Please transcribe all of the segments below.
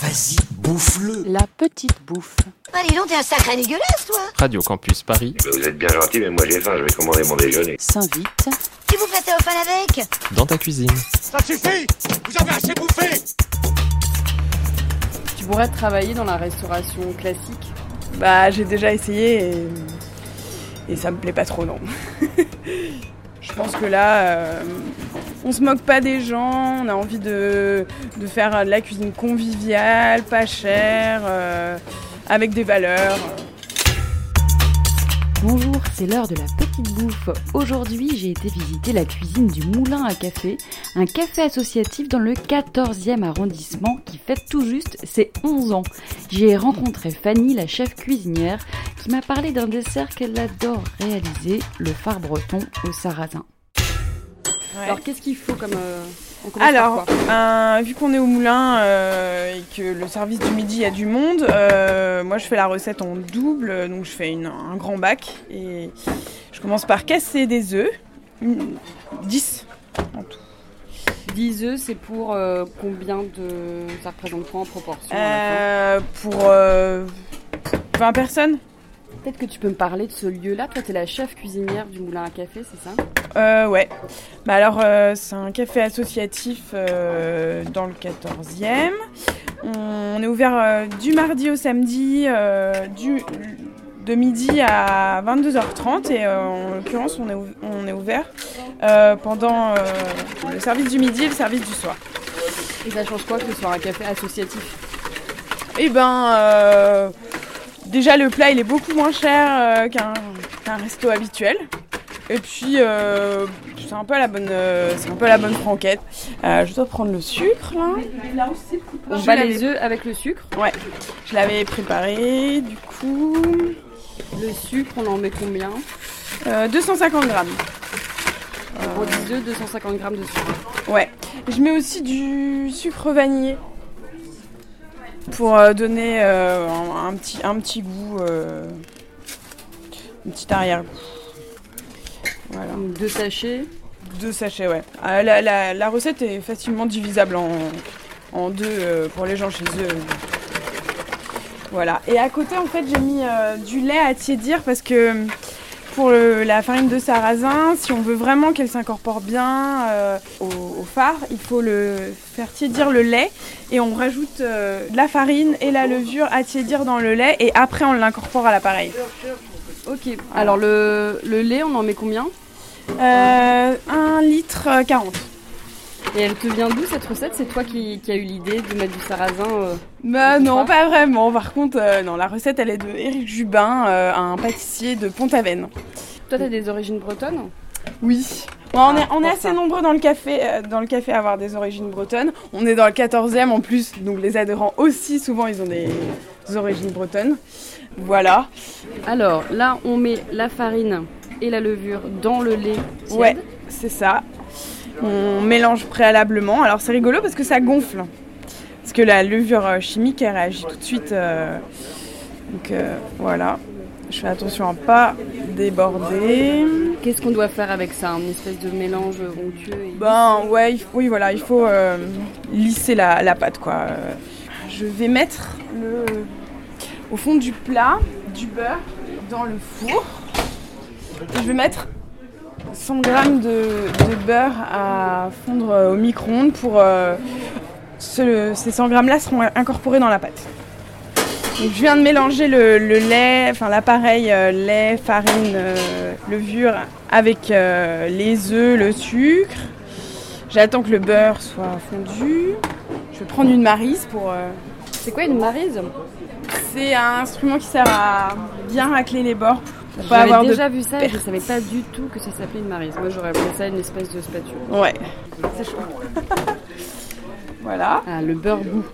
vas-y, bouffe-le. La petite bouffe. Allez, non, t'es un sacré dégueulasse, toi Radio Campus Paris, Vous êtes bien gentil, mais moi j'ai faim, je vais commander mon déjeuner. S'invite. Tu vous prêtais au fan avec dans ta cuisine. Ça suffit Vous avez assez bouffé Tu pourrais travailler dans la restauration classique Bah, j'ai déjà essayé et, et ça me plaît pas trop, non. Je pense que là, euh, on se moque pas des gens, on a envie de, de faire de la cuisine conviviale, pas chère, euh, avec des valeurs. Bonjour, c'est l'heure de la petite bouffe. Aujourd'hui, j'ai été visiter la cuisine du Moulin à Café, un café associatif dans le 14e arrondissement qui fête tout juste ses 11 ans. J'y ai rencontré Fanny, la chef cuisinière, m'a parlé d'un dessert qu'elle adore réaliser, le phare breton au sarrasin. Alors, qu'est-ce qu'il faut comme. euh, on Alors, euh, vu qu'on est au moulin euh, et que le service du midi a du monde, euh, moi je fais la recette en double, donc je fais une- un grand bac et je commence par casser des œufs, une- 10 en tout. 10 œufs, c'est pour euh, combien de. Ça représente quoi en proportion Euh, pour euh, 20 personnes Peut-être que tu peux me parler de ce lieu-là. Toi, t'es la chef cuisinière du Moulin à Café, c'est ça? Euh, ouais. Bah alors, euh, c'est un café associatif euh, dans le 14e. On est ouvert euh, du mardi au samedi, du, de midi à 22h30. Et en l'occurrence, on est, on est ouvert pendant le service du midi et le service du soir. Et ça change quoi que ce soit un café associatif? Et ben, déjà, le plat, il est beaucoup moins cher euh, qu'un resto habituel. Et puis, euh, c'est un peu la bonne, euh, c'est un peu la bonne franquette. Je dois prendre le sucre là. On Je bat les œufs avec le sucre. Ouais, je l'avais préparé. Du coup, Le sucre, on en met combien? Euh, 250 grammes. Pour 10 œufs, 250 grammes de sucre. Ouais. Je mets aussi du sucre vanillé pour euh, donner euh, un, un petit, un petit goût, euh, un petit arrière-goût. Voilà. Donc deux sachets. Deux sachets, ouais. La, la- la recette est facilement divisable en, en deux pour les gens chez eux. Voilà. Et à côté, en fait, j'ai mis euh, du lait à tiédir parce que pour le- la farine de sarrasin, si on veut vraiment qu'elle s'incorpore bien euh, au, au phare, il faut le faire tiédir le lait et on rajoute euh, de la farine et la levure à tiédir dans le lait et après on l'incorpore à l'appareil. Ok. Alors le, le lait, on en met combien? Euh, 1 litre euh, 40. Et elle te vient d'où cette recette? C'est toi qui, qui as eu l'idée de mettre du sarrasin euh, Bah non, pas. vraiment. Par contre, euh, non, la recette, elle est de Éric Jubin, euh, un pâtissier de Pont-Aven. Toi, t'as des origines bretonnes? Oui. Bon, on est, on est pour assez ça. nombreux dans le café, dans le café à avoir des origines bretonnes. On est dans le 14e en plus, donc les adhérents aussi, souvent, ils ont des, des origines bretonnes. Voilà. Alors là, on met la farine et la levure dans le lait. tiède. Ouais, c'est ça. On mélange préalablement. Alors c'est rigolo parce que ça gonfle. Parce que la levure euh, chimique, elle réagit tout de suite. euh, Donc euh, voilà. Je fais attention à pas déborder. Qu'est-ce qu'on doit faire avec ça Une espèce de mélange onctueux et... Ben ouais, il faut- oui voilà, il faut euh, lisser la, la pâte quoi. Je vais mettre le, au fond du plat du beurre dans le four. Et je vais mettre 100 g de, de beurre à fondre euh, au micro-ondes pour euh, ce- ces 100 g là seront incorporés dans la pâte. Donc je viens de mélanger le, le lait, enfin l'appareil euh, lait, farine, euh, levure avec euh, les œufs, le sucre. J'attends que le beurre soit fondu. Je vais prendre une marise pour. C'est quoi une marise? C'est un instrument qui sert à bien racler les bords J'avais de. déjà vu ça et je perte. savais pas du tout que ça s'appelait une marise. Moi, j'aurais appelé ça une espèce de spatule. Ouais, c'est chaud. voilà. Ah, le beurre bout.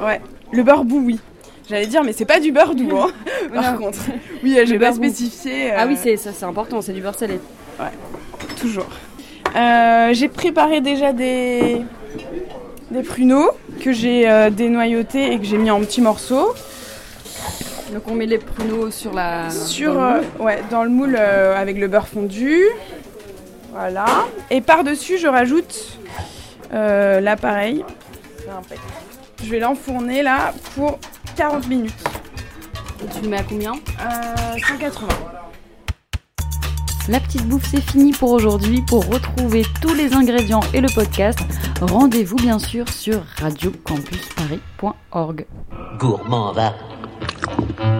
Ouais. Le beurre bout, oui. J'allais dire, mais c'est pas du beurre doux, hein, par Non. contre. Oui, j'ai Le pas spécifié. Ah euh, oui, c'est ça, c'est important, c'est du beurre salé. Toujours. Euh, j'ai préparé déjà des, des pruneaux que j'ai euh, dénoyautés et que j'ai mis en petits morceaux. Donc on met les pruneaux sur la. Sur, dans le euh, moule. ouais, dans le moule euh, avec le beurre fondu. Voilà. Et par-dessus, je rajoute euh, l'appareil. Je vais l'enfourner là pour 40 minutes. Et tu le mets à combien? Euh, 180. La petite bouffe, c'est fini pour aujourd'hui. Pour retrouver tous les ingrédients et le podcast, rendez-vous bien sûr sur radiocampusparis.org. Gourmand va. Thank you.